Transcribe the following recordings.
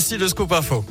Voici le scoop info.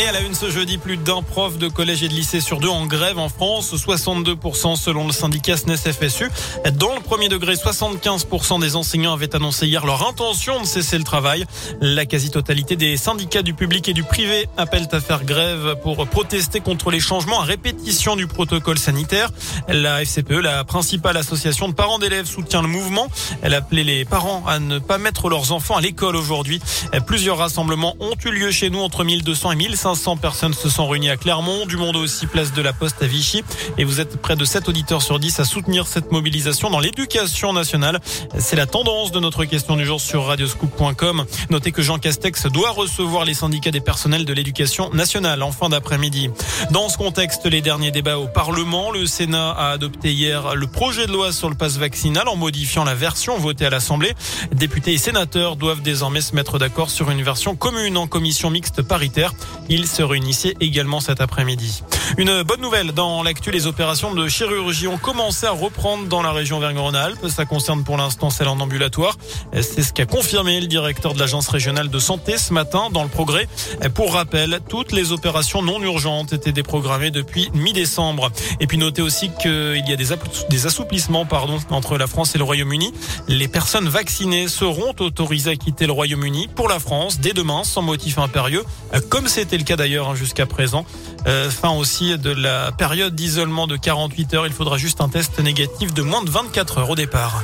Et à la une ce jeudi, plus d'un prof de collège et de lycée sur deux en grève en France, 62% selon le syndicat SNES-FSU. Dans le premier degré, 75% des enseignants avaient annoncé hier leur intention de cesser le travail. La quasi-totalité des syndicats du public et du privé appellent à faire grève pour protester contre les changements à répétition du protocole sanitaire. La FCPE, la principale association de parents d'élèves, soutient le mouvement. Elle appelait les parents à ne pas mettre leurs enfants à l'école aujourd'hui. Plusieurs rassemblements ont eu lieu chez nous entre 1200 et 1500 500 personnes se sont réunies à Clermont, du monde aussi place de la Poste à Vichy. Et vous êtes près de 7 auditeurs sur 10 à soutenir cette mobilisation dans l'éducation nationale. C'est la tendance de notre question du jour sur radioscoop.com. Notez que Jean Castex doit recevoir les syndicats des personnels de l'éducation nationale en fin d'après-midi. Dans ce contexte, les derniers débats au Parlement, le Sénat a adopté hier le projet de loi sur le passe vaccinal en modifiant la version votée à l'Assemblée. Députés et sénateurs doivent désormais se mettre d'accord sur une version commune en commission mixte paritaire. Se réunissait également cet après-midi. Une bonne nouvelle dans l'actu, les opérations de chirurgie ont commencé à reprendre dans la région Auvergne-Rhône-Alpes. Ça concerne pour l'instant celle en ambulatoire. C'est ce qu'a confirmé le directeur de l'agence régionale de santé ce matin dans le progrès. Pour rappel, toutes les opérations non urgentes étaient déprogrammées depuis mi-décembre. Et puis notez aussi qu'il y a des, des assouplissements pardon, entre la France et le Royaume-Uni. Les personnes vaccinées seront autorisées à quitter le Royaume-Uni pour la France dès demain sans motif impérieux, comme c'était le cas d'ailleurs hein, jusqu'à présent. Euh, fin aussi de la période d'isolement de 48 heures. Il faudra juste un test négatif de moins de 24 heures au départ.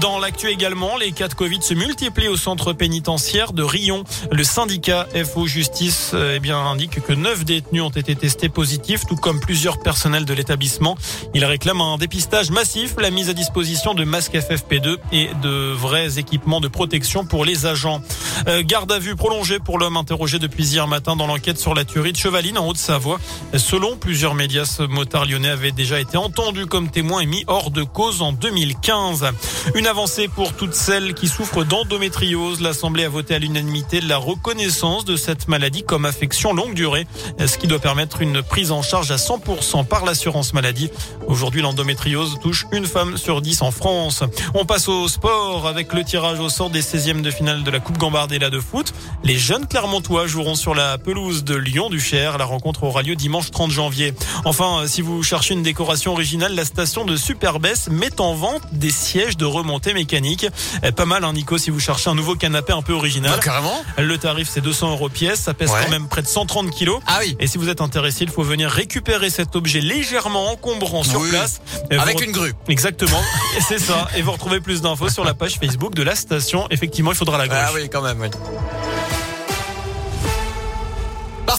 Dans l'actu également, les cas de Covid se multiplient au centre pénitentiaire de Rion. Le syndicat FO Justice eh bien, indique que neuf détenus ont été testés positifs, tout comme plusieurs personnels de l'établissement. Il réclame un dépistage massif, la mise à disposition de masques FFP2 et de vrais équipements de protection pour les agents. Euh, garde à vue prolongée pour l'homme interrogé depuis hier matin dans l'enquête sur la tuerie de Chevaline en Haute-Savoie. Selon plusieurs médias, ce motard lyonnais avait déjà été entendu comme témoin et mis hors de cause en 2015. Une avancée pour toutes celles qui souffrent d'endométriose. L'Assemblée a voté à l'unanimité la reconnaissance de cette maladie comme affection longue durée, ce qui doit permettre une prise en charge à 100% par l'assurance maladie. Aujourd'hui, l'endométriose touche une femme sur 10 en France. On passe au sport avec le tirage au sort des 16e de finale de la Coupe Gambardella de foot. Les jeunes Clermontois joueront sur la pelouse de Lyon-du-Cher. La rencontre aura lieu dimanche 30 janvier. Enfin, si vous cherchez une décoration originale, la station de Superbès met en vente des sièges de remontée mécanique. Eh, pas mal, hein, Nico, si vous cherchez un nouveau canapé un peu original. Ah, carrément. Le tarif, c'est 200 euros pièce. Ça pèse quand même près de 130 kilos. Ah oui. Et si vous êtes intéressé, il faut venir récupérer cet objet légèrement encombrant sur place. Avec une grue. Exactement. c'est ça. Et vous retrouvez plus d'infos sur la page Facebook de la station. Effectivement, il faudra la grue. Ah oui, quand même, oui.